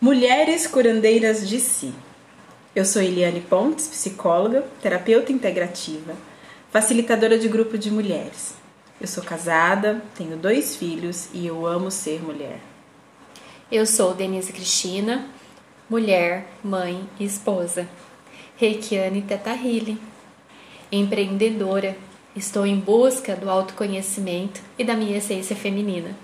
Mulheres curandeiras de si. Eu sou Eliane Pontes, psicóloga, terapeuta integrativa, facilitadora de grupo de mulheres. Eu sou casada, tenho dois filhos e eu amo ser mulher. Eu sou Denise Cristina, mulher, mãe e esposa. Reikiane Teta Healing. Empreendedora, estou em busca do autoconhecimento e da minha essência feminina.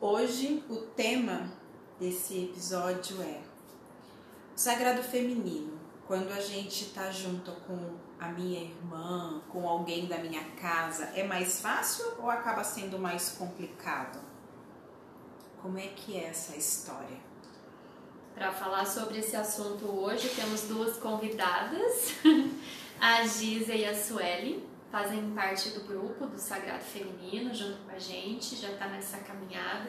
Hoje o tema desse episódio é o sagrado feminino. Quando a gente tá junto com a minha irmã, com alguém da minha casa, é mais fácil ou acaba sendo mais complicado? Como é que é essa história? Para falar sobre esse assunto hoje, temos duas convidadas, a Giza e a Sueli, fazem parte do grupo do Sagrado Feminino junto com a gente, já está nessa caminhada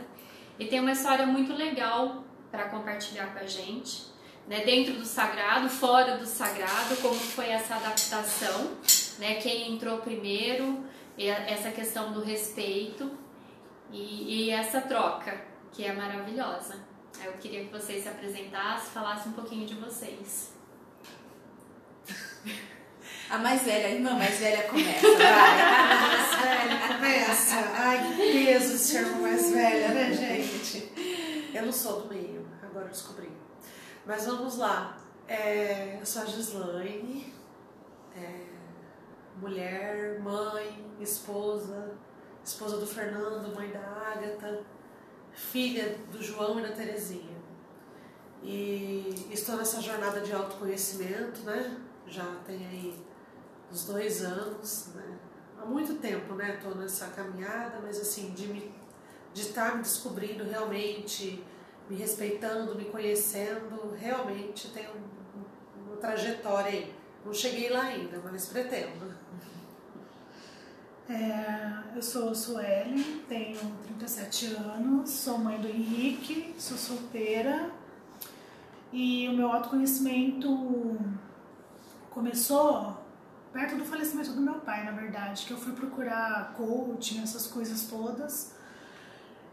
e tem uma história muito legal para compartilhar com a gente, né? Dentro do sagrado, fora do sagrado, como foi essa adaptação, né? Quem entrou primeiro, essa questão do respeito e, e essa troca que é maravilhosa. Eu queria que vocês se apresentassem, falassem um pouquinho de vocês. A mais velha, a irmã mais velha começa, vai. A mais velha começa. Ai, que peso ser uma mais velha, né, gente? Eu não sou do meio, agora descobri. Mas vamos lá. É, eu sou a Gislaine, é, mulher, mãe, esposa, esposa do Fernando, mãe da Ágata, filha do João e da Terezinha. E estou nessa jornada de autoconhecimento, né? Já tem aí uns dois anos, né? Há muito tempo, né? Estou nessa caminhada, mas assim, de me de estar tá me descobrindo realmente, me respeitando, me conhecendo, realmente tem um, uma trajetória aí. Não cheguei lá ainda, mas pretendo. É, eu sou Sueli, tenho 37 anos, sou mãe do Henrique, sou solteira e o meu autoconhecimento começou perto do falecimento do meu pai, na verdade, que eu fui procurar coaching, essas coisas todas.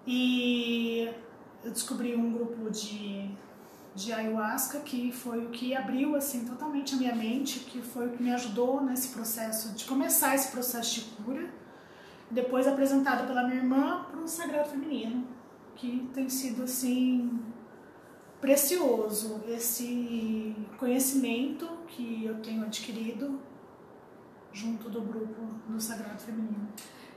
E eu descobri um grupo de, de ayahuasca que foi o que abriu assim totalmente a minha mente, que foi o que me ajudou nesse processo de começar esse processo de cura. Depois apresentado pela minha irmã para o Sagrado Feminino, que tem sido assim precioso esse conhecimento que eu tenho adquirido junto do grupo do Sagrado Feminino.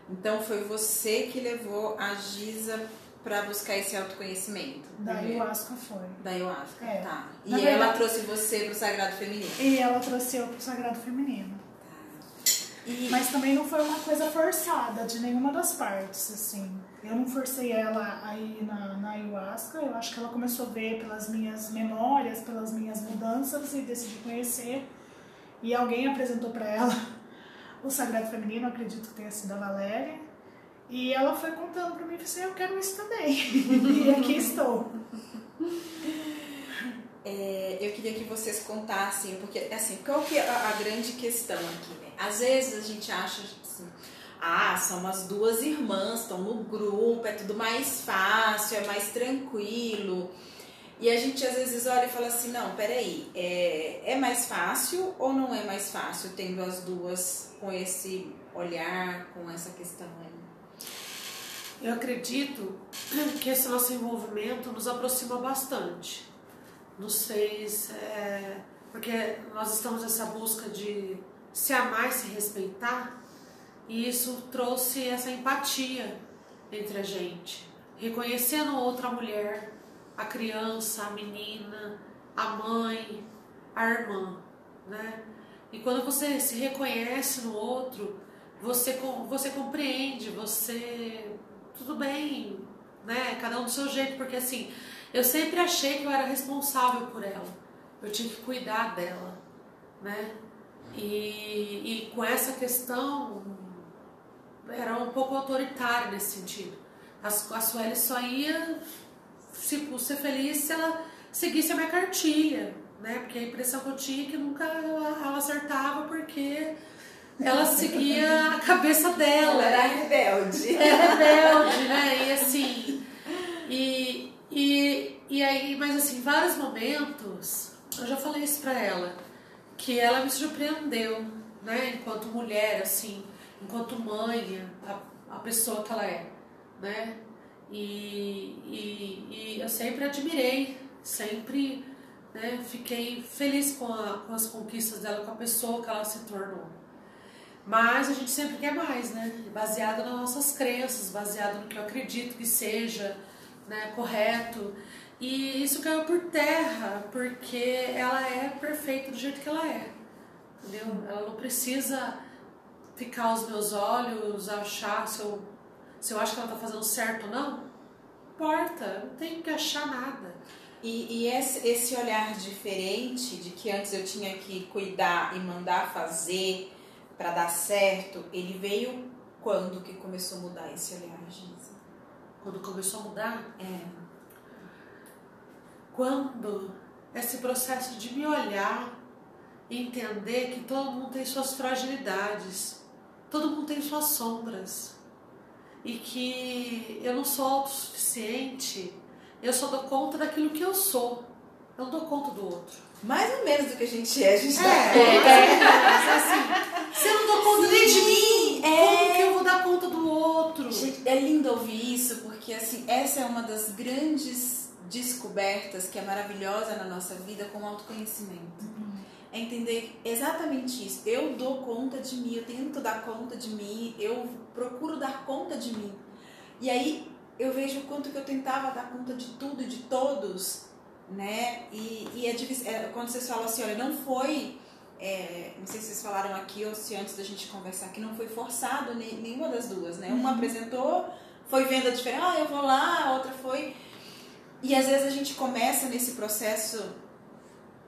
Então foi você que levou a Giza para buscar esse autoconhecimento? Da ayahuasca foi. Da ayahuasca, é. tá. E Na ela verdade, trouxe você para o Sagrado Feminino? E ela trouxe eu para o Sagrado Feminino. Tá. E... Mas também não foi uma coisa forçada de nenhuma das partes, assim. Eu não forcei ela aí na, na ayahuasca, eu acho que ela começou a ver pelas minhas memórias, pelas minhas mudanças e decidiu conhecer. E alguém apresentou para ela o Sagrado Feminino, acredito que tenha sido a Valéria. E ela foi contando para mim, assim, eu quero isso também. e aqui estou. É, eu queria que vocês contassem, porque assim, qual que é a, a grande questão aqui, né? Às vezes a gente acha assim, ah, são as duas irmãs, estão no grupo, é tudo mais fácil, é mais tranquilo. E a gente às vezes olha e fala assim, não, peraí, é, é mais fácil ou não é mais fácil tendo as duas com esse olhar, com essa questão aí? Eu acredito que esse nosso envolvimento nos aproxima bastante. Nos fez. É, porque nós estamos nessa busca de se amar e se respeitar, e isso trouxe essa empatia entre a gente, reconhecendo outra mulher, a criança, a menina, a mãe, a irmã, né? E quando você se reconhece no outro, você, você compreende, você. Tudo bem, né? Cada um do seu jeito, porque assim, eu sempre achei que eu era responsável por ela. Eu tinha que cuidar dela, né? E, e com essa questão, era um pouco autoritária nesse sentido. A, a Sueli só ia se, ser feliz se ela seguisse a minha cartilha, né? Porque a impressão que eu tinha é que nunca ela acertava porque ela seguia a cabeça dela. Ela era rebelde. É rebelde, né? E assim. E, e, e aí, mas assim, vários momentos, eu já falei isso pra ela, que ela me surpreendeu, né? Enquanto mulher, assim, enquanto mãe, a, a pessoa que ela é, né? E, e, e eu sempre admirei, sempre né, fiquei feliz com, a, com as conquistas dela, com a pessoa que ela se tornou. Mas a gente sempre quer mais, né? Baseado nas nossas crenças, baseado no que eu acredito que seja né, correto. E isso caiu por terra, porque ela é perfeita do jeito que ela é. Entendeu? Ela não precisa ficar aos meus olhos, achar se eu, se eu acho que ela está fazendo certo ou não. Importa, não tenho que achar nada. E, e esse, esse olhar diferente de que antes eu tinha que cuidar e mandar fazer para dar certo, ele veio quando que começou a mudar esse olhar, Giza? Quando começou a mudar? É. Quando esse processo de me olhar entender que todo mundo tem suas fragilidades, todo mundo tem suas sombras e que eu não sou autossuficiente, eu só dou conta daquilo que eu sou, eu não dou conta do outro. Mais ou menos do que a gente é, a gente É, dá é, conta. é, assim, se eu não dou conta nem de mim, é. como que eu vou dar conta do outro? Gente, é lindo ouvir isso, porque assim, essa é uma das grandes descobertas que é maravilhosa na nossa vida com o autoconhecimento. É entender exatamente isso. Eu dou conta de mim, eu tento dar conta de mim, eu procuro dar conta de mim. E aí eu vejo o quanto que eu tentava dar conta de tudo e de todos, né? E, e é, difícil- é, quando vocês falam assim, olha, não foi, é, não sei se vocês falaram aqui ou se antes da gente conversar, que não foi forçado ne- nenhuma das duas, né? Uma apresentou, foi vendo a diferença, ah, eu vou lá, a outra foi. E às vezes a gente começa nesse processo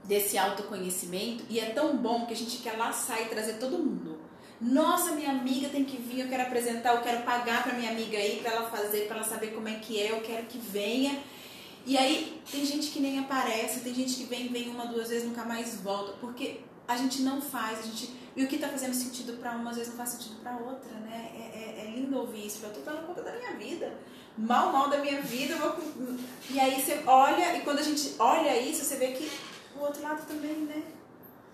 desse autoconhecimento e é tão bom que a gente quer laçar e trazer todo mundo. Nossa, minha amiga tem que vir, eu quero apresentar, eu quero pagar para minha amiga aí, para ela fazer, para ela saber como é que é, eu quero que venha. E aí tem gente que nem aparece, tem gente que vem, vem uma, duas vezes, nunca mais volta, porque a gente não faz, a gente e o que tá fazendo sentido para uma às vezes não faz sentido para outra, né? É, é, é lindo ouvir isso, eu tô dando conta da minha vida, mal, mal da minha vida, vou... e aí você olha e quando a gente olha isso, você vê que o outro lado também, né?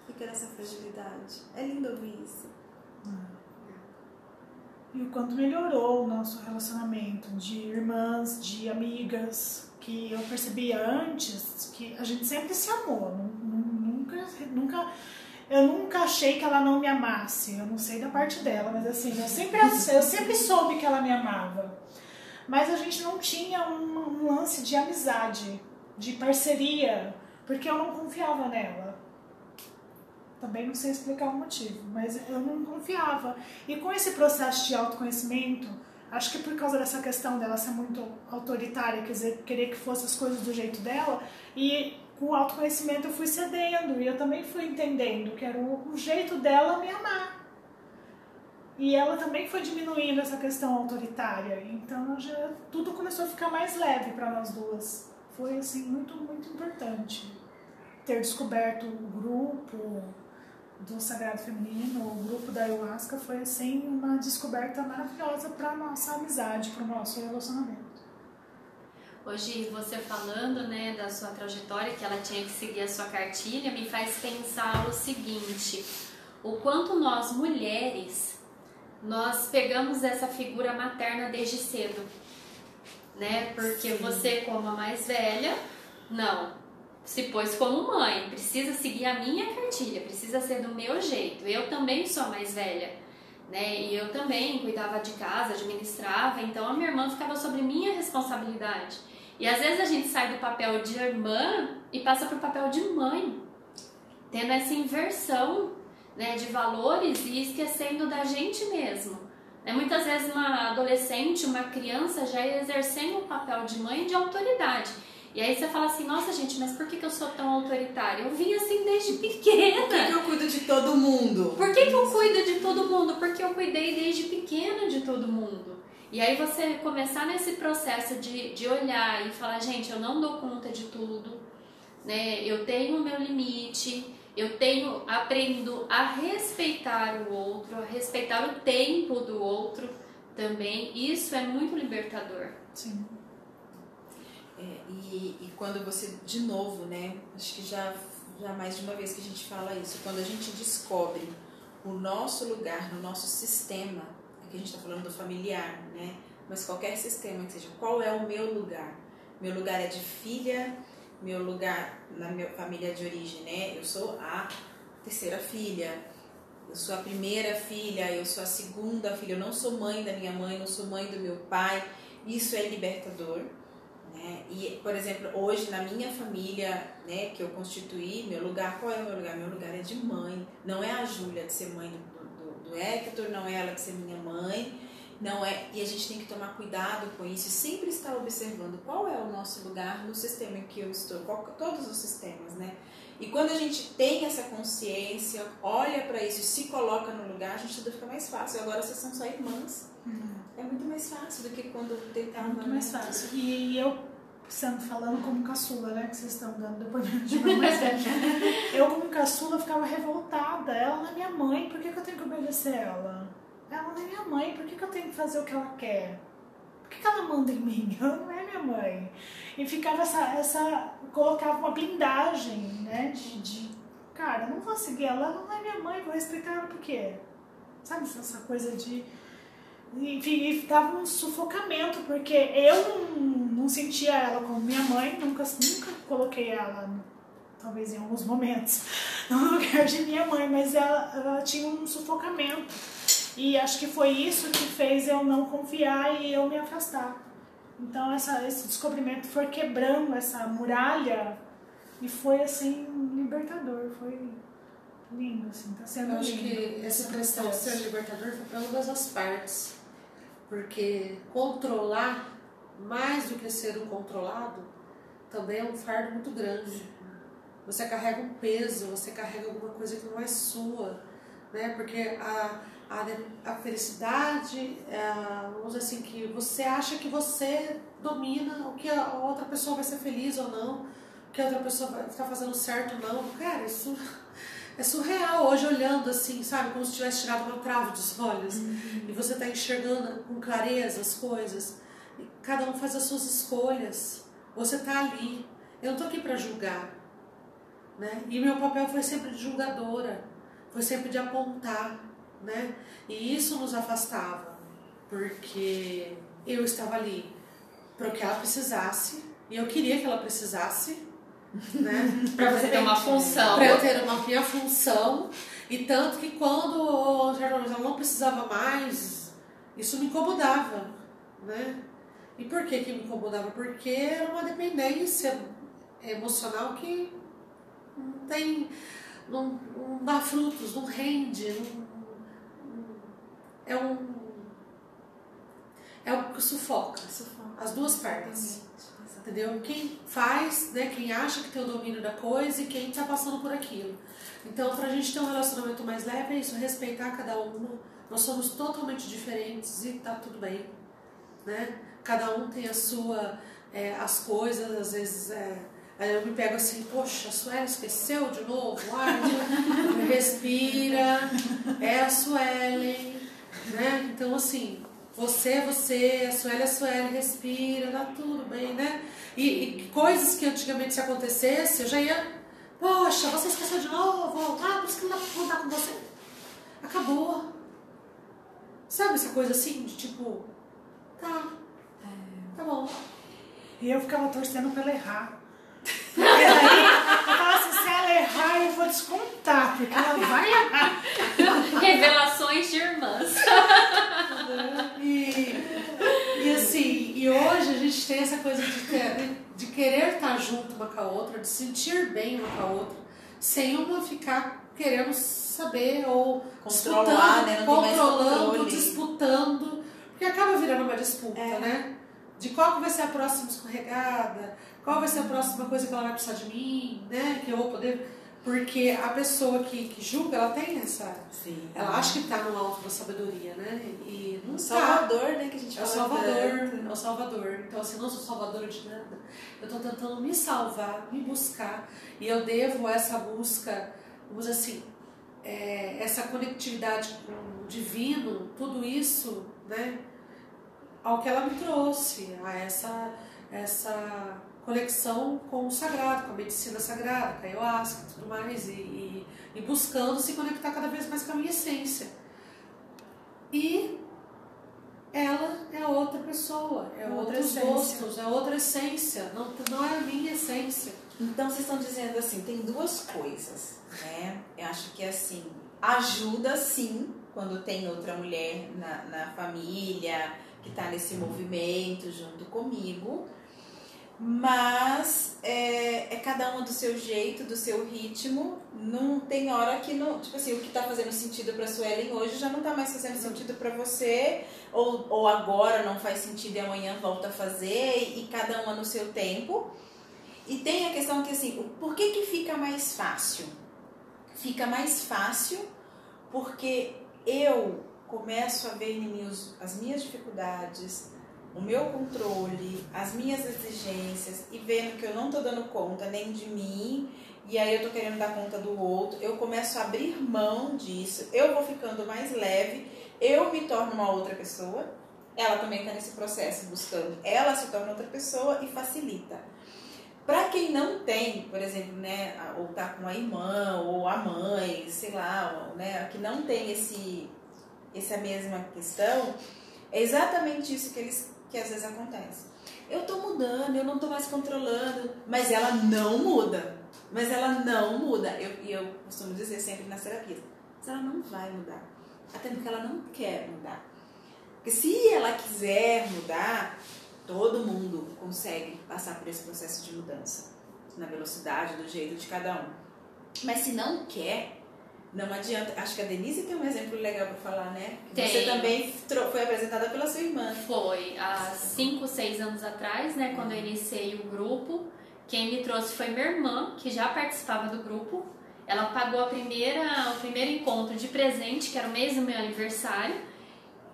Fica nessa fragilidade. É lindo ouvir isso. E o quanto melhorou o nosso relacionamento de irmãs, de amigas, que eu percebia antes que a gente sempre se amou. nu- nu- Nunca, nunca, eu nunca achei que ela não me amasse. Eu não sei da parte dela, mas assim, eu sempre, eu sempre soube que ela me amava. Mas a gente não tinha um, um lance de amizade, de parceria, porque eu não confiava nela. Também não sei explicar o motivo, mas eu não confiava. E com esse processo de autoconhecimento, acho que por causa dessa questão dela ser muito autoritária, quer dizer, querer que fossem as coisas do jeito dela, e com o autoconhecimento eu fui cedendo, e eu também fui entendendo que era o, o jeito dela me amar. E ela também foi diminuindo essa questão autoritária, então já tudo começou a ficar mais leve para nós duas. Foi assim muito muito importante ter descoberto o grupo do Sagrado Feminino, o grupo da Ayahuasca foi assim uma descoberta maravilhosa para nossa amizade, para o nosso relacionamento. Hoje você falando, né, da sua trajetória, que ela tinha que seguir a sua cartilha, me faz pensar o seguinte: o quanto nós mulheres nós pegamos essa figura materna desde cedo, né? Porque Sim. você como a mais velha, não, se pôs como mãe, precisa seguir a minha cartilha, precisa ser do meu jeito. Eu também sou mais velha, né? E eu também cuidava de casa, administrava, então a minha irmã ficava sobre minha responsabilidade. E às vezes a gente sai do papel de irmã e passa para o papel de mãe, tendo essa inversão né, de valores e esquecendo da gente mesmo. Né? Muitas vezes uma adolescente, uma criança já exercendo o papel de mãe de autoridade. E aí você fala assim, nossa gente, mas por que, que eu sou tão autoritária? Eu vim assim desde pequena. Por que, que eu cuido de todo mundo? Por que, que eu cuido de todo mundo? Porque eu cuidei desde pequena de todo mundo. E aí você começar nesse processo de, de olhar e falar, gente, eu não dou conta de tudo, né? Eu tenho o meu limite, eu tenho aprendo a respeitar o outro, a respeitar o tempo do outro também. Isso é muito libertador. Sim. É, e, e quando você, de novo, né? Acho que já, já mais de uma vez que a gente fala isso, quando a gente descobre o nosso lugar no nosso sistema, aqui a gente está falando do familiar, né? Mas qualquer sistema que seja, qual é o meu lugar? Meu lugar é de filha, meu lugar na minha família de origem, né? Eu sou a terceira filha, eu sou a primeira filha, eu sou a segunda filha, eu não sou mãe da minha mãe, não sou mãe do meu pai. Isso é libertador. Né? E, por exemplo, hoje na minha família, né, que eu constituí, meu lugar, qual é o meu lugar? Meu lugar é de mãe. Não é a Júlia de ser mãe do, do, do Hector, não é ela de ser minha mãe, não é. E a gente tem que tomar cuidado com isso sempre estar observando qual é o nosso lugar no sistema em que eu estou, qual, todos os sistemas, né? E quando a gente tem essa consciência, olha para isso se coloca no lugar, a gente tudo fica mais fácil. Agora vocês são só irmãs. Uhum. É muito mais fácil do que quando tentava. É muito mais fácil. E eu, sendo, falando como caçula, né? Que vocês estão dando depoimento de mais velha. eu, como caçula, ficava revoltada. Ela não é minha mãe, por que, que eu tenho que obedecer ela? Ela não é minha mãe, por que, que eu tenho que fazer o que ela quer? Por que, que ela manda em mim? Ela não é minha mãe. E ficava essa. essa colocava uma blindagem, né? De, de cara, eu não vou seguir ela, ela não é minha mãe, vou respeitar ela por quê? Sabe essa coisa de. Enfim, e dava um sufocamento, porque eu não, não sentia ela como minha mãe, nunca, nunca coloquei ela, talvez em alguns momentos, no lugar de minha mãe, mas ela, ela tinha um sufocamento. E acho que foi isso que fez eu não confiar e eu me afastar. Então essa, esse descobrimento foi quebrando essa muralha e foi assim libertador, foi lindo, assim, tá sendo eu acho lindo. que essa questão de ser libertador foi para ambas as partes. Porque controlar mais do que ser o controlado também é um fardo muito grande. Você carrega um peso, você carrega alguma coisa que não é sua, né? Porque a a, a felicidade, é, vamos dizer assim, que você acha que você domina o que a outra pessoa vai ser feliz ou não, o que a outra pessoa vai estar fazendo certo ou não. Cara, isso é surreal hoje olhando assim, sabe, como se tivesse tirado uma trave dos olhos uhum. e você está enxergando com clareza as coisas. E cada um faz as suas escolhas. Você está ali. Eu não estou aqui para julgar, né? E meu papel foi sempre de julgadora, foi sempre de apontar né? E isso nos afastava, porque eu estava ali para o que ela precisasse, e eu queria que ela precisasse, né? para você ter uma função. Para eu ter uma minha função, e tanto que quando ela não precisava mais, isso me incomodava, né? E por que que me incomodava? Porque era uma dependência emocional que não tem, não, não dá frutos, não rende, não, é um. É o que sufoca, sufoca. as duas partes. Entendeu? Quem faz, né, quem acha que tem o domínio da coisa e quem está passando por aquilo. Então, para a gente ter um relacionamento mais leve, é isso, respeitar cada um. Nós somos totalmente diferentes e tá tudo bem. Né? Cada um tem a sua, é, as coisas, às vezes. É, Aí eu me pego assim, poxa, a Sueli esqueceu de novo? Ai, respira, é a Suelen, né? Então, assim, você é você, a Sueli é a Sueli, respira, dá tudo bem, né? E, e, coisas que antigamente se acontecesse, eu já ia, poxa, você esqueceu de novo, ah, por isso que não dá pra contar com você. Acabou. Sabe essa coisa assim, de tipo, tá, tá bom. E eu ficava torcendo pra ela errar. E aí, eu falava assim, se ela errar, eu vou descontar, porque ela vai errar. Revelações de irmãs. E, e e hoje a gente tem essa coisa de, ter, de querer estar junto uma com a outra, de sentir bem uma com a outra, sem uma ficar querendo saber ou controlar, né? controlando, disputando, porque acaba virando uma disputa, é. né? De qual que vai ser a próxima escorregada, qual vai ser a próxima coisa que ela vai precisar de mim, né? Que eu vou poder Porque a pessoa que, que julga, ela tem essa. Sim. Ela acha que está no alto da sabedoria, né? E não O tá. Salvador, né? Que a gente É o fala Salvador, tanto. é o Salvador. Então, assim, não sou salvadora de nada. Eu estou tentando me salvar, me buscar. E eu devo essa busca, vamos assim, é, essa conectividade com o divino, tudo isso, né? Ao que ela me trouxe, a essa, essa conexão com o sagrado, com a medicina sagrada, com a ayahuasca e tudo mais. E, e, e buscando se conectar cada vez mais com a minha essência. E ela é outra pessoa, é Outra outros essência. gostos, é outra essência, não, não é a minha essência. Então vocês estão dizendo assim, tem duas coisas, né? Eu acho que assim, ajuda sim quando tem outra mulher na, na família que está nesse movimento junto comigo, mas é, é cada uma do seu jeito, do seu ritmo. Não tem hora que não, tipo assim, o que está fazendo sentido para Suelen hoje já não está mais fazendo sentido para você, ou, ou agora não faz sentido e amanhã volta a fazer, e cada uma no seu tempo. E tem a questão que assim, por que que fica mais fácil? Fica mais fácil porque eu começo a ver em mim os- as minhas dificuldades, o meu controle, as minhas exigências e vendo que eu não tô dando conta nem de mim e aí eu tô querendo dar conta do outro, eu começo a abrir mão disso, eu vou ficando mais leve, eu me torno uma outra pessoa, ela também tá nesse processo buscando, ela se torna outra pessoa e facilita. Para quem não tem, por exemplo, né, ou tá com a irmã ou a mãe, sei lá, né, que não tem esse essa mesma questão, é exatamente isso que eles que às vezes acontece. Eu tô mudando, eu não tô mais controlando, mas ela não muda. Mas ela não muda. Eu, e eu costumo dizer sempre nas terapias, mas ela não vai mudar. Até porque ela não quer mudar. Porque se ela quiser mudar, todo mundo consegue passar por esse processo de mudança. Na velocidade, do jeito de cada um. Mas se não quer, não adianta. Acho que a Denise tem um exemplo legal para falar, né? Que Você Tem. também foi apresentada pela sua irmã. Foi há 5, 6 anos atrás, né, quando eu iniciei o grupo. Quem me trouxe foi minha irmã, que já participava do grupo. Ela pagou a primeira, o primeiro encontro de presente, que era o mês do meu aniversário.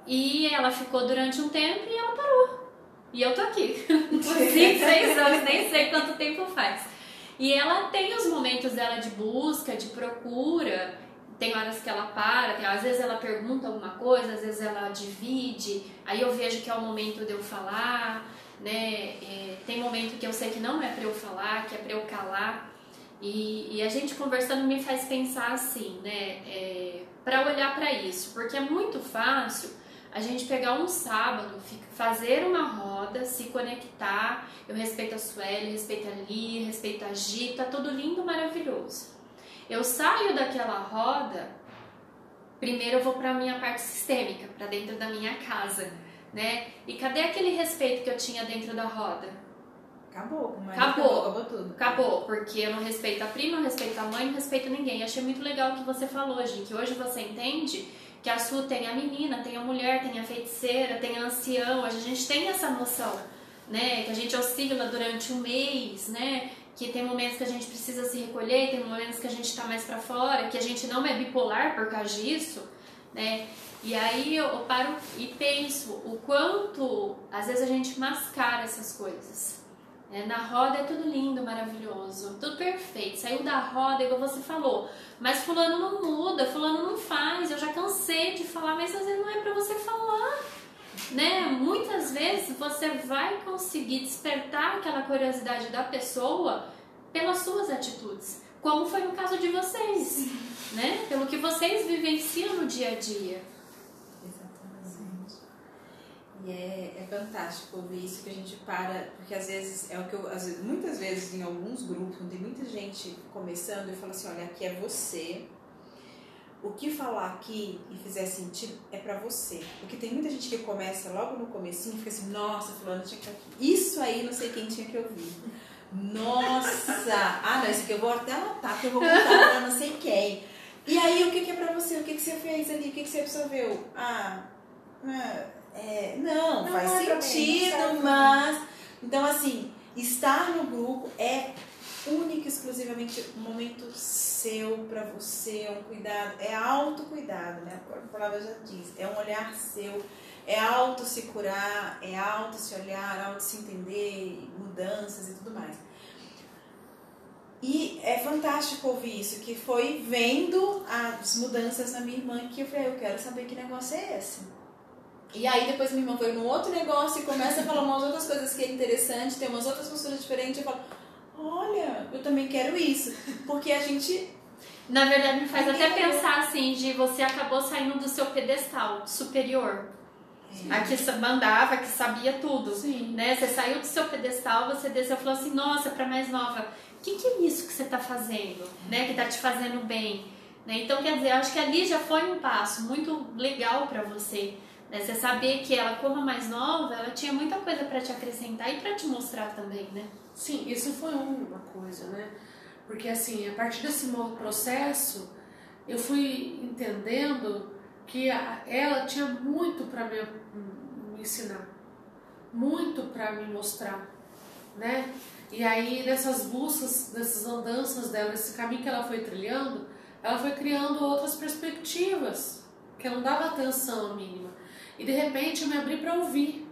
E ela ficou durante um tempo e ela parou. E eu tô aqui. Por 5, 6 anos, nem sei quanto tempo faz. E ela tem os momentos dela de busca, de procura. Tem horas que ela para, tem, às vezes ela pergunta alguma coisa, às vezes ela divide. Aí eu vejo que é o momento de eu falar, né? É, tem momento que eu sei que não é pra eu falar, que é pra eu calar. E, e a gente conversando me faz pensar assim, né? É, para olhar para isso, porque é muito fácil a gente pegar um sábado, fazer uma roda, se conectar. Eu respeito a Sueli, respeito a Li, respeito a Gi, tá tudo lindo, maravilhoso. Eu saio daquela roda, primeiro eu vou para a minha parte sistêmica, para dentro da minha casa, né? E cadê aquele respeito que eu tinha dentro da roda? Acabou, mas Acabou. acabou tudo. Acabou, porque eu não respeito a prima, não respeito a mãe, não respeito ninguém. E achei muito legal o que você falou, Gi, que hoje você entende que a Su tem a menina, tem a mulher, tem a feiticeira, tem a ancião, a gente tem essa noção, né? Que a gente oscila durante um mês, né? Que tem momentos que a gente precisa se recolher, tem momentos que a gente tá mais pra fora, que a gente não é bipolar por causa disso, né? E aí eu paro e penso o quanto às vezes a gente mascara essas coisas. É, na roda é tudo lindo, maravilhoso, tudo perfeito. Saiu da roda, igual você falou. Mas fulano não muda, fulano não faz. Eu já cansei de falar, mas às vezes não é pra você falar. Né? Muitas vezes você vai conseguir despertar aquela curiosidade da pessoa pelas suas atitudes, como foi no caso de vocês, né? Pelo que vocês vivenciam no dia a dia. Exatamente. E é, é fantástico ouvir isso que a gente para, porque às vezes é o que eu, às vezes, muitas vezes em alguns grupos, quando tem muita gente começando, eu falo assim, olha, aqui é você. O que falar aqui e fizer sentido é pra você. Porque tem muita gente que começa logo no comecinho e fica assim, nossa, fulano tinha que estar aqui. Isso aí não sei quem tinha que ouvir. Nossa! Ah, não, isso aqui eu vou até anotar, porque eu vou contar pra não sei quem. E aí, o que, que é pra você? O que, que você fez ali? O que, que você absorveu? Ah, ah, é, não, Não, faz não é mim, não sentido, pra mas. Então, assim, estar no grupo é único exclusivamente um momento seu para você, um cuidado, é autocuidado, né? A palavra já diz, é um olhar seu, é auto se curar, é auto se olhar, auto se entender, mudanças e tudo mais. E é fantástico ouvir isso, que foi vendo as mudanças na minha irmã que eu falei, eu quero saber que negócio é esse. E aí depois minha irmã foi num outro negócio e começa a falar umas outras coisas que é interessante, tem umas outras posturas diferentes, eu falo, olha, eu também quero isso. Porque a gente. Na verdade, me faz até pensar assim, de você acabou saindo do seu pedestal superior. Sim. A que mandava, que sabia tudo. Sim. Né? Você saiu do seu pedestal, você desceu e falou assim, nossa, para mais nova, o que, que é isso que você está fazendo? Né? Que está te fazendo bem. Né? Então, quer dizer, acho que ali já foi um passo muito legal para você. Né? Você saber que ela, como mais nova, ela tinha muita coisa para te acrescentar e para te mostrar também, né? Sim, isso foi uma coisa, né? Porque assim, a partir desse novo processo, eu fui entendendo que ela tinha muito para me, me ensinar, muito para me mostrar, né? E aí nessas buscas, nessas andanças dela, esse caminho que ela foi trilhando, ela foi criando outras perspectivas que eu não dava atenção mínima. E de repente eu me abri para ouvir.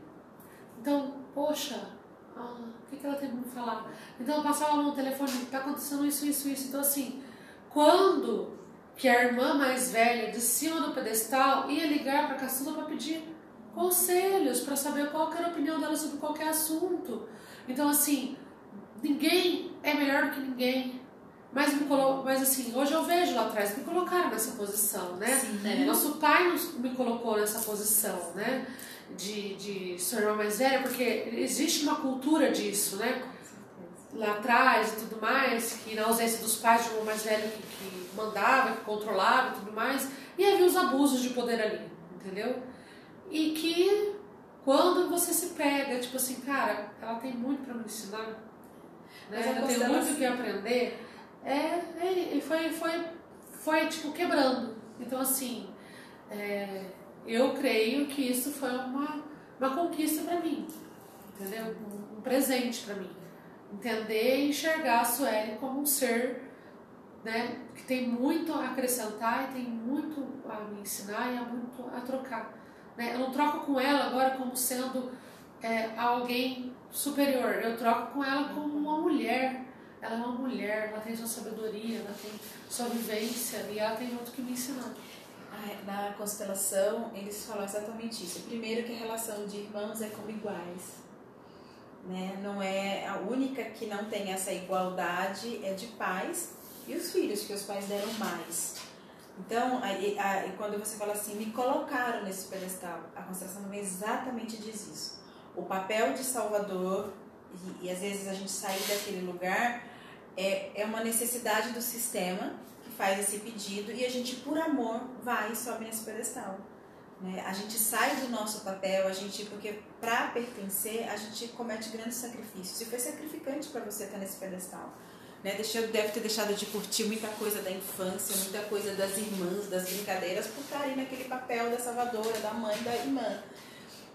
Então, poxa, ah, o que, que ela tem para me falar? Então eu passava no telefone, está acontecendo isso, isso, isso. Então assim, quando que a irmã mais velha de cima do pedestal ia ligar para a caçula para pedir conselhos, para saber qual era a opinião dela sobre qualquer assunto. Então assim, ninguém é melhor do que ninguém. Mas, me colo... mas assim, hoje eu vejo lá atrás, me colocaram nessa posição, né? Sim, né? Nosso pai nos, me colocou nessa posição, né? de, de sua irmã mais velha, porque existe uma cultura disso, né? Lá atrás e tudo mais, que na ausência dos pais de um irmão mais velho que, que mandava, que controlava e tudo mais, e havia os abusos de poder ali, entendeu? E que quando você se pega, tipo assim, cara, ela tem muito para me ensinar, né? Eu tenho muito o que aprender, é, é, e foi, foi, foi, tipo, quebrando. Então, assim, é, eu creio que isso foi uma, uma conquista para mim, entendeu? Um, um presente para mim. Entender e enxergar a Sueli como um ser né, que tem muito a acrescentar e tem muito a me ensinar e há muito a trocar. Né? Eu não troco com ela agora como sendo é, alguém superior, eu troco com ela como uma mulher. Ela é uma mulher, ela tem sua sabedoria, ela tem sua vivência e ela tem muito que me ensinar na constelação, eles falam exatamente isso. Primeiro que a relação de irmãos é como iguais. Né? Não é a única que não tem essa igualdade é de pais e os filhos, que os pais deram mais. Então, aí, aí, quando você fala assim, me colocaram nesse pedestal, a constelação exatamente diz isso. O papel de salvador, e, e às vezes a gente sair daquele lugar, é, é uma necessidade do sistema faz esse pedido e a gente, por amor, vai e sobe nesse pedestal. Né? A gente sai do nosso papel, a gente, porque para pertencer, a gente comete grandes sacrifícios. E foi sacrificante para você estar nesse pedestal. Né? Deixou, deve ter deixado de curtir muita coisa da infância, muita coisa das irmãs, das brincadeiras, por estar aí naquele papel da salvadora, da mãe, da irmã.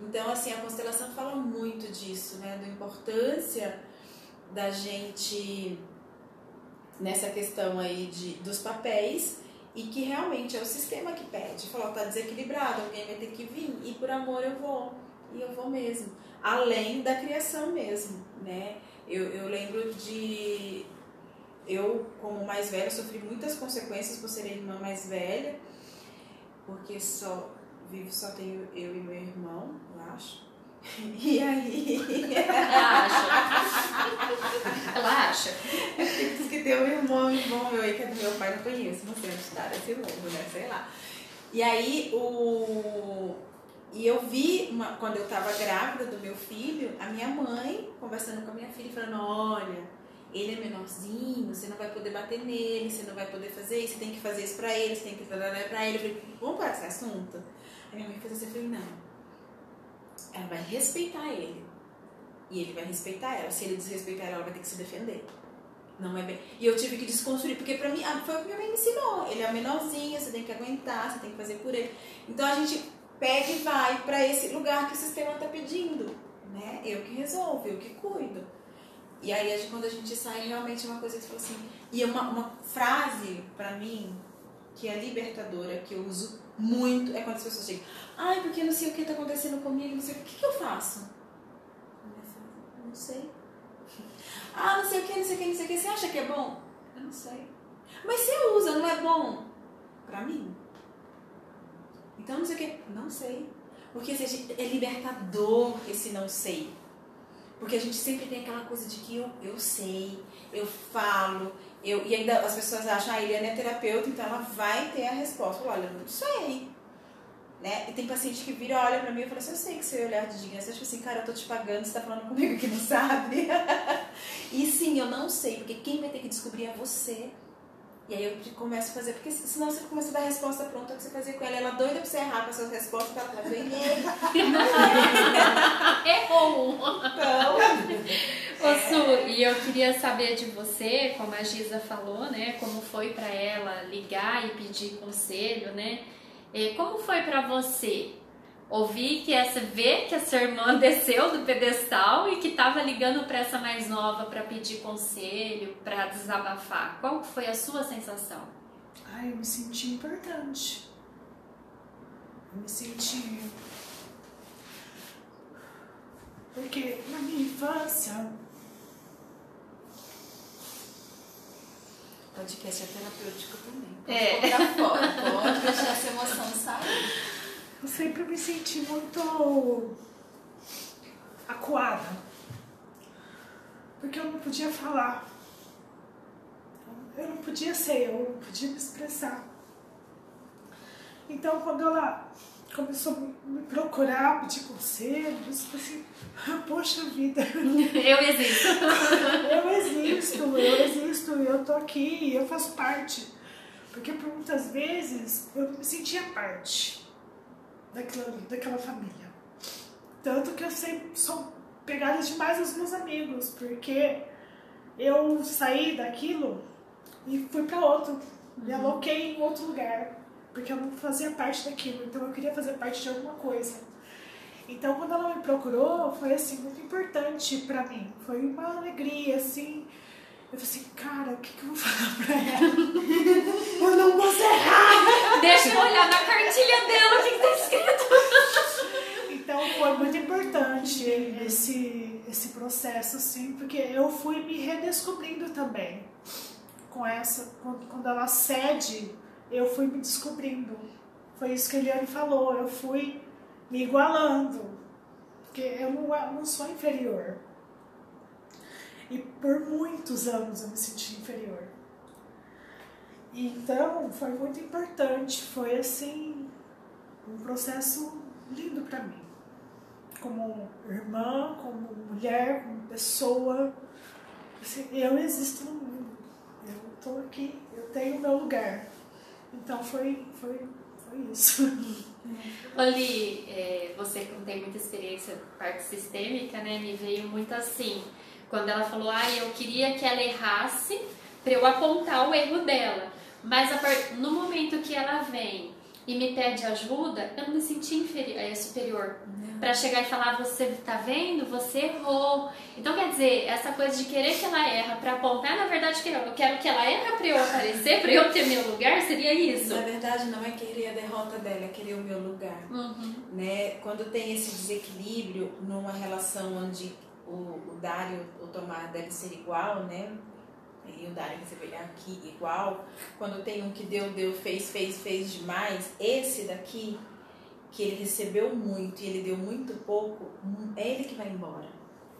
Então, assim, a constelação fala muito disso, né? Da importância da gente nessa questão aí de, dos papéis e que realmente é o sistema que pede. Falou, tá desequilibrado, alguém vai ter que vir e por amor eu vou. E eu vou mesmo. Além da criação mesmo, né? Eu, eu lembro de... Eu, como mais velha, sofri muitas consequências por ser irmã mais velha, porque só vivo só tenho eu e meu irmão, eu acho. E aí? Ela acha. Ela acha. Que tem um irmão, um irmão meu aí que é do meu pai, não conheço, não sei onde está esse mundo, né? Sei lá. E aí, o... E eu vi, uma, quando eu estava grávida do meu filho, a minha mãe conversando com a minha filha, falando: olha, ele é menorzinho, você não vai poder bater nele, você não vai poder fazer isso, você tem que fazer isso pra ele, você tem que fazer pra ele. Eu falei: vamos parar esse assunto? A minha mãe fez assim: eu falei: não ela vai respeitar ele. E ele vai respeitar ela. Se ele desrespeitar ela, ela vai ter que se defender. Não é bem. E eu tive que desconstruir, porque pra mim, foi o que minha mãe me ensinou. Ele é menorzinho, você tem que aguentar, você tem que fazer por ele. Então a gente pega e vai para esse lugar que o sistema está pedindo. Né? Eu que resolvo, eu que cuido. E aí, quando a gente sai, realmente é uma coisa que você fala assim. E uma, uma frase, pra mim, que é libertadora, que eu uso muito, é quando as pessoas chegam. Ai, porque não sei o que tá acontecendo comigo, não sei o que, o que, que eu faço? Não sei. Ah, não sei o que, não sei o que, não sei o que. Você acha que é bom? Eu não sei. Mas você usa, não é bom? Pra mim. Então, não sei o que. Não sei. Porque assim, é libertador esse não sei. Porque a gente sempre tem aquela coisa de que eu, eu sei, eu falo, eu, e ainda as pessoas acham, ah, Eliane é terapeuta, então ela vai ter a resposta. Eu olha, eu não sei. Né? E tem paciente que vira, olha pra mim e fala assim, eu sei que seu olhar de indignância, tipo assim, cara, eu tô te pagando, você tá falando comigo que não sabe. e sim, eu não sei, porque quem vai ter que descobrir é você. E aí eu começo a fazer, porque senão você começa a dar a resposta pronta que você fazer com ela. Ela doida pra você errar com as suas respostas, pra ela fala, errei. Errou! Então, Ô Su, e eu queria saber de você, como a Giza falou, né? Como foi pra ela ligar e pedir conselho, né? E como foi pra você ouvir que essa ver que essa irmã desceu do pedestal e que tava ligando pra essa mais nova pra pedir conselho, pra desabafar? Qual foi a sua sensação? Ai, eu me senti importante. Eu me senti. Porque na minha infância, podcast é terapêutico também. Pode É. fora, pode deixar essa emoção sair. eu sempre me senti muito acuada. Porque eu não podia falar. Eu não podia ser, eu não podia me expressar. Então, quando ela começou a me procurar, pedir conselhos, eu falei assim, "Ah, poxa vida, Eu existo. eu existo, eu existo, eu tô aqui, eu faço parte. Porque por muitas vezes eu me sentia parte daquilo ali, daquela família. Tanto que eu sempre sou pegada demais aos meus amigos, porque eu saí daquilo e fui para outro, me aloquei em outro lugar, porque eu não fazia parte daquilo, então eu queria fazer parte de alguma coisa. Então, quando ela me procurou, foi assim muito importante pra mim. Foi uma alegria, assim. Eu falei assim, cara, o que, que eu vou falar pra ela? eu não posso errar! Deixa eu olhar na cartilha dela o que, que tá escrito. Então, foi muito importante esse, esse processo, assim, porque eu fui me redescobrindo também. Com essa, quando ela cede, eu fui me descobrindo. Foi isso que a Eliane falou, eu fui me igualando. Porque eu não, não sou inferior. E por muitos anos eu me senti inferior. Então, foi muito importante. Foi assim, um processo lindo para mim. Como irmã, como mulher, como pessoa. Assim, eu existo no mundo. Eu tô aqui, eu tenho meu lugar. Então foi, foi, foi isso. Oli, é, você que não tem muita experiência com parte sistêmica, né, me veio muito assim, quando ela falou, ah, eu queria que ela errasse para eu apontar o erro dela, mas no momento que ela vem e me pede ajuda, eu não me senti inferi- é, superior. Pra chegar e falar, você tá vendo? Você errou. Então, quer dizer, essa coisa de querer que ela erra pra apontar, na verdade, que eu quero que ela erra pra eu aparecer, pra eu ter meu lugar, seria isso. Na verdade, não é querer a derrota dela, é querer o meu lugar. Uhum. né? Quando tem esse desequilíbrio numa relação onde o, o dar e o, o tomar deve ser igual, né? E o e receber aqui igual. Quando tem um que deu, deu, fez, fez, fez demais, esse daqui, que ele recebeu muito e ele deu muito pouco, é ele que vai embora.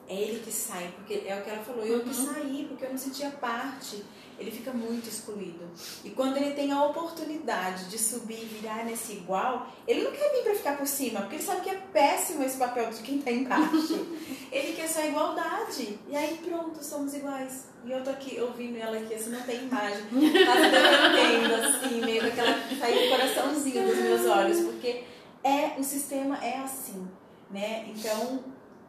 É ele que sai, porque é o que ela falou, eu que saí, porque eu não sentia parte. Ele fica muito excluído. E quando ele tem a oportunidade de subir e virar nesse igual, ele não quer vir pra ficar por cima, porque ele sabe que é péssimo esse papel de quem tá embaixo. ele quer só igualdade. E aí pronto, somos iguais. E eu tô aqui ouvindo ela aqui, assim, não tem imagem. Tá derretendo, assim, meio com aquela. saiu o coraçãozinho dos meus olhos, porque é, o sistema é assim, né? Então,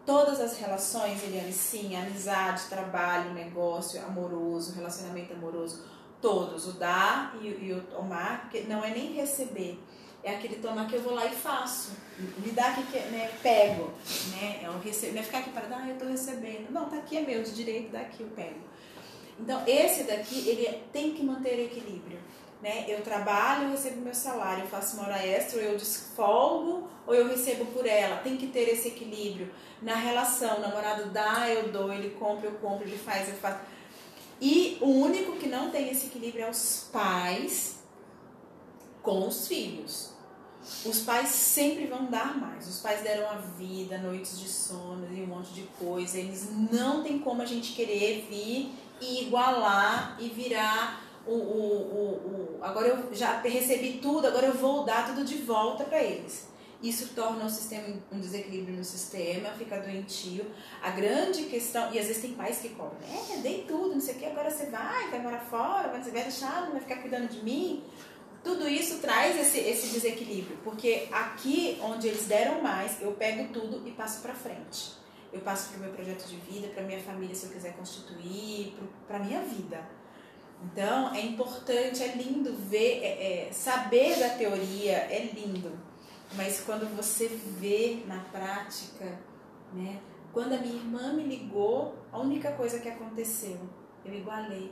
todas as relações, Eliane, sim, amizade, trabalho, negócio, amoroso, relacionamento amoroso, todos, o dar e, e o tomar, porque não é nem receber, é aquele tomar que eu vou lá e faço. Me dá que, né, pego, né, eu recebo, não é ficar aqui para ah, eu tô recebendo. Não, tá aqui, é meu, de direito, daqui eu pego. Então, esse daqui, ele tem que manter equilíbrio. Né? Eu trabalho, eu recebo meu salário, eu faço uma hora extra, eu desfolgo, ou eu recebo por ela. Tem que ter esse equilíbrio na relação. O namorado dá, eu dou, ele compra, eu compro, ele faz, eu faço. E o único que não tem esse equilíbrio é os pais com os filhos. Os pais sempre vão dar mais. Os pais deram a vida, noites de sono e um monte de coisa. Eles não tem como a gente querer vir e igualar e virar o, o, agora eu já recebi tudo, agora eu vou dar tudo de volta para eles. Isso torna o sistema um desequilíbrio no sistema, fica doentio. A grande questão, e às vezes tem pais que cobram, é, dei tudo, não sei o que, agora você vai, vai morar fora, você vai deixar, não vai ficar cuidando de mim. Tudo isso traz esse, esse desequilíbrio, porque aqui onde eles deram mais, eu pego tudo e passo para frente. Eu passo para o meu projeto de vida, para minha família, se eu quiser constituir, para minha vida. Então, é importante, é lindo ver, é, é, saber da teoria é lindo, mas quando você vê na prática, né? Quando a minha irmã me ligou, a única coisa que aconteceu, eu igualei.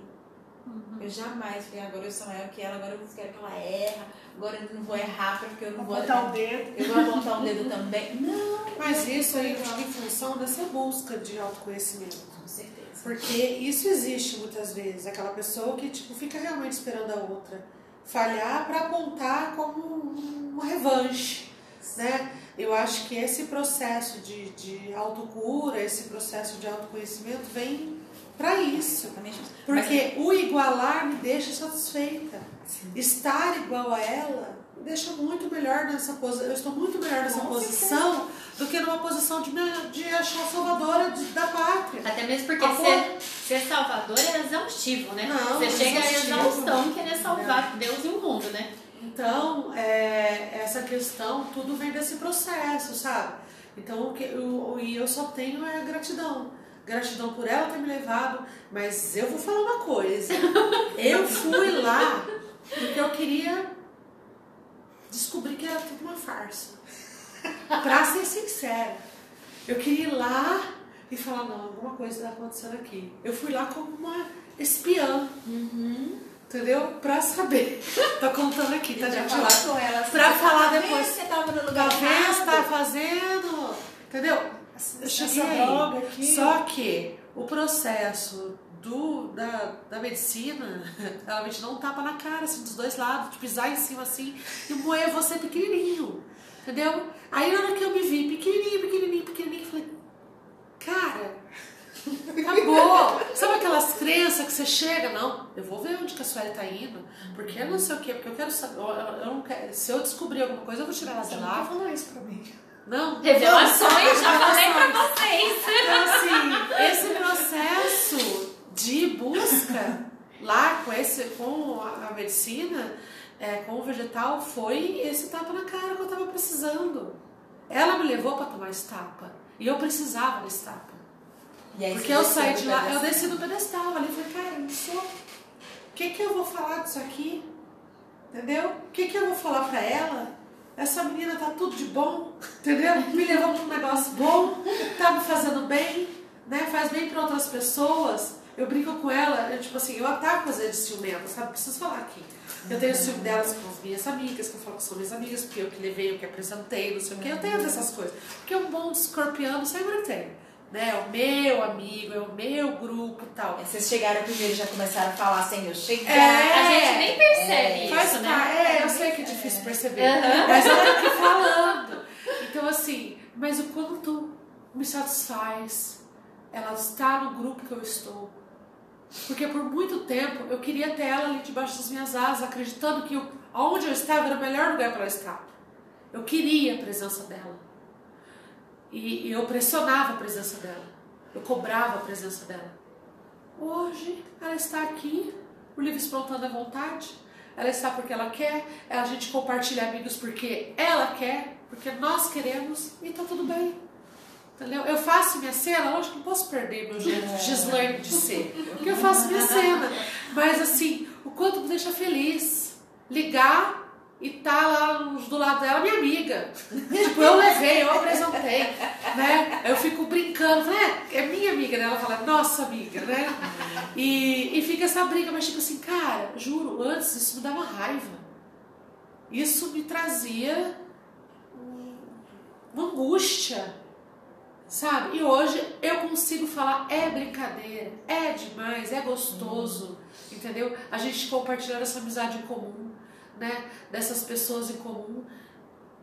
Uhum. Eu jamais falei, agora eu sou maior que ela, agora eu quero que ela erra, agora eu não vou errar porque eu não vou. Apontar o dedo. Eu vou apontar o dedo também. Não! Mas isso aí vai em função dessa busca de autoconhecimento. Com certeza. Porque isso existe muitas vezes, aquela pessoa que tipo, fica realmente esperando a outra falhar para apontar como uma revanche, né? Eu acho que esse processo de, de autocura, esse processo de autoconhecimento vem para isso. Porque Mas... o igualar me deixa satisfeita. Sim. Estar igual a ela deixa muito melhor nessa posição. Eu estou muito melhor nessa Com posição certeza. do que numa posição de, me, de achar salvadora de, da pátria. Até mesmo porque ser, ser salvador é exaustivo, né? Não, Você chega a exaustão querer salvar é. Deus e o mundo, né? Então, é, essa questão, tudo vem desse processo, sabe? Então, o que eu, eu só tenho é gratidão gratidão por ela ter me levado, mas eu vou falar uma coisa. Eu fui lá porque eu queria descobrir que era tudo uma farsa. Pra ser sincera, eu queria ir lá e falar, não, alguma coisa está acontecendo aqui. Eu fui lá como uma espiã. Uhum. Entendeu? Pra saber. Tô contando aqui, tá, gente? Lá. Com ela, assim, pra falar tá depois. Você tava no lugar Talvez tá fazendo. Entendeu? Eu cheguei aí. Aqui. Só que o processo do, da, da medicina, realmente não tapa na cara, assim, dos dois lados, de pisar em cima assim e moer você pequenininho. Entendeu? Aí na hora que eu me vi pequenininho, pequenininho, pequenininho, eu falei, cara, acabou. Sabe aquelas crenças que você chega? Não, eu vou ver onde que a Sueli tá indo, porque eu não sei o quê, porque eu quero saber, eu, eu não quero, se eu descobrir alguma coisa, eu vou tirar ela de lá. Não falar isso pra mim. Não. Revelações, já falei pra vocês. Então, assim, esse processo de busca lá com, esse, com a medicina, é, com o vegetal, foi esse tapa na cara que eu tava precisando. Ela me levou para tomar esse tapa. E eu precisava desse tapa. Porque eu saí de lá, eu desci do pedestal ali e falei, cara, não sou. O que, que eu vou falar disso aqui? Entendeu? O que, que eu vou falar para ela? essa menina tá tudo de bom, entendeu? Me levou para um negócio bom, tá me fazendo bem, né? Faz bem para outras pessoas. Eu brinco com ela, eu, tipo assim, eu ataco às vezes ciumenta, sabe? Preciso falar aqui. Eu tenho ciúme delas com as minhas amigas, que eu falo que são minhas amigas, porque eu que levei, eu que apresentei, não sei o que. Eu tenho dessas coisas. Porque um bom escorpiano sempre tem né? É o meu amigo, é o meu grupo e tal. Vocês chegaram primeiro e já começaram a falar sem eu chegar. É, a gente nem percebe é, isso, né? É, eu sei que é difícil perceber. Uhum. Mas eu tô aqui falando. Então, assim, mas o quanto me satisfaz ela estar no grupo que eu estou. Porque por muito tempo eu queria ter ela ali debaixo das minhas asas, acreditando que eu, onde eu estava era o melhor lugar para ela estar. Eu queria a presença dela. E, e eu pressionava a presença dela. Eu cobrava a presença dela. Hoje ela está aqui, o livro espontâneo à vontade. Ela está porque ela quer, a gente compartilha amigos porque ela quer, porque nós queremos e está tudo bem. Entendeu? Eu faço minha cena, lógico que não posso perder meu jeito é. Gislaine de ser, porque eu faço minha cena. Mas assim, o quanto me deixa feliz ligar e tá lá do lado dela minha amiga. tipo, eu levei, eu apresentei, né? Eu fico brincando, né? É minha amiga, né? Ela fala, nossa amiga, né? E, e fica essa briga, mas tipo assim, cara, juro, antes isso me dava raiva. Isso me trazia uma angústia, sabe? E hoje eu consigo falar, é brincadeira, é demais, é gostoso, entendeu? A gente compartilhar essa amizade em comum né, dessas pessoas em comum.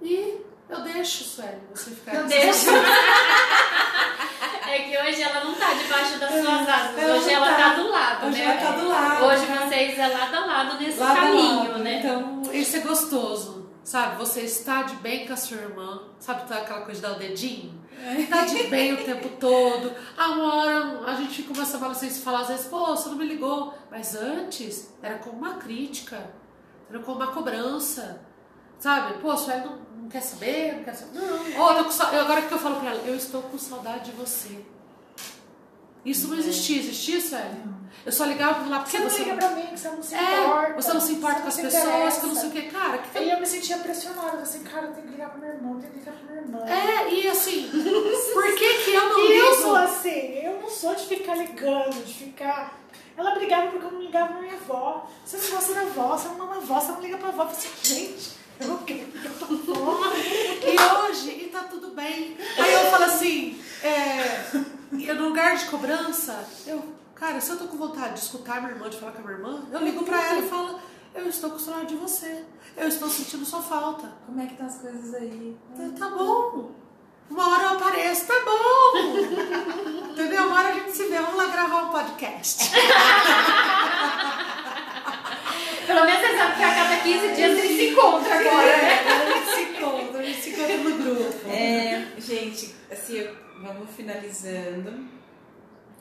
E eu deixo, Sueli, você ficar Eu deixo. é que hoje ela não tá debaixo das suas asas, hoje ela tá. tá do lado, Hoje né? ela tá do lado, Hoje né? vocês é lado a lado nesse Lado caminho, lado. né? Então, isso é gostoso, sabe? Você está de bem com a sua irmã, sabe tá aquela coisa de dar o dedinho? Tá de bem o tempo todo. Ah, uma hora a gente começa a falar assim, se falar às vezes, pô, você não me ligou. Mas antes era como uma crítica, era como uma cobrança. Sabe? Pô, a Sueli não, não quer saber, não quer saber. Não. Eu- agora que eu falo pra ela, eu estou com saudade de você. Isso não existia, existia, Sueli? Eu só ligava pra lá porque Você não você. liga pra mim, que você não se É, importa. você não se importa com as pessoas, interessa. que eu não sei o que. Cara, que Aí eu me sentia pressionada, assim, cara, eu tenho que ligar pra minha irmã, eu tenho que ligar pra minha irmã. É, e assim, por que que eu não E ligo? eu sou assim, eu não sou de ficar ligando, de ficar. Ela brigava porque eu não ligava pra minha avó. Você não gosta da avó, você não ama a avó, você não liga pra avó. Eu falei assim, eu. E hoje, e tá tudo bem. Aí eu falo assim, é, eu no lugar de cobrança, eu, cara, se eu tô com vontade de escutar minha irmã, de falar com a minha irmã, eu ligo pra ela e falo, eu estou com saudade de você. Eu estou sentindo sua falta. Como é que estão as coisas aí? Tá, tá bom. Uma hora eu apareço, tá bom. Entendeu? Uma hora a gente se vê, vamos lá gravar um podcast. Pelo menos você sabe que a cada 15 dias eles se encontram agora, né? gente se encontra, a gente se encontra no grupo. É, gente, assim, eu- vamos finalizando.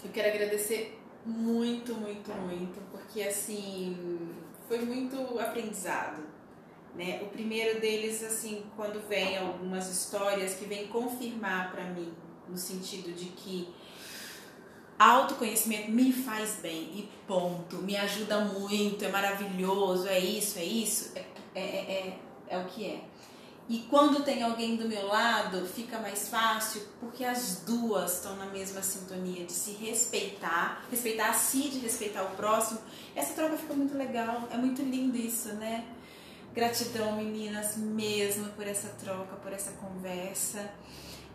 Eu quero agradecer muito, muito, muito, porque assim, foi muito aprendizado. Né? O primeiro deles, assim, quando vem algumas histórias que vêm confirmar para mim, no sentido de que autoconhecimento me faz bem e ponto, me ajuda muito, é maravilhoso, é isso, é isso, é, é, é, é o que é. E quando tem alguém do meu lado, fica mais fácil porque as duas estão na mesma sintonia de se respeitar, respeitar a si, de respeitar o próximo. Essa troca fica muito legal, é muito lindo isso, né? Gratidão, meninas, mesmo por essa troca, por essa conversa.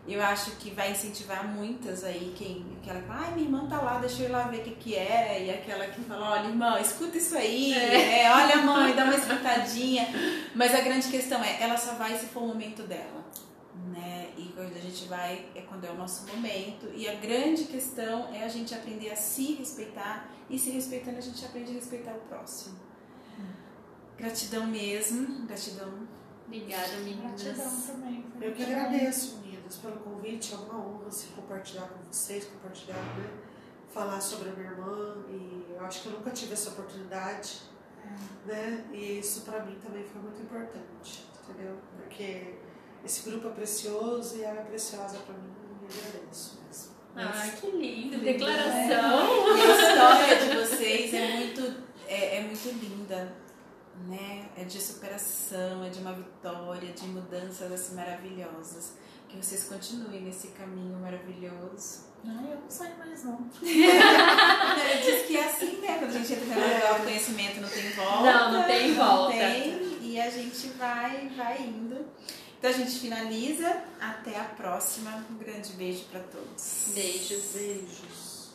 Eu acho que vai incentivar muitas aí, quem, aquela que fala, ai, minha irmã tá lá, deixa eu ir lá ver o que que é, e aquela que fala, olha, irmã, escuta isso aí, é, olha, mãe, dá uma escutadinha. Mas a grande questão é, ela só vai se for o momento dela, né? E quando a gente vai, é quando é o nosso momento. E a grande questão é a gente aprender a se respeitar, e se respeitando a gente aprende a respeitar o próximo. Gratidão mesmo, gratidão. Obrigada, meninas. Gratidão também. Eu que agradeço, pelo convite. É uma honra assim, compartilhar com vocês, compartilhar, né? Falar sobre a minha irmã. E eu acho que eu nunca tive essa oportunidade, né? E isso pra mim também foi muito importante, entendeu? Porque esse grupo é precioso e ela é preciosa pra mim. E agradeço mesmo. Ai, que lindo. Declaração. E a história de vocês é muito, é, é muito linda, né? É de superação, é de uma vitória, de mudanças assim maravilhosas. Que vocês continuem nesse caminho maravilhoso. Não, eu não saio mais não. Diz que é assim, né? Quando a gente entra no autoconhecimento não tem volta. Não, não tem volta. tem, e a gente vai, vai indo. Então a gente finaliza. Até a próxima. Um grande beijo para todos. Beijos. Beijos.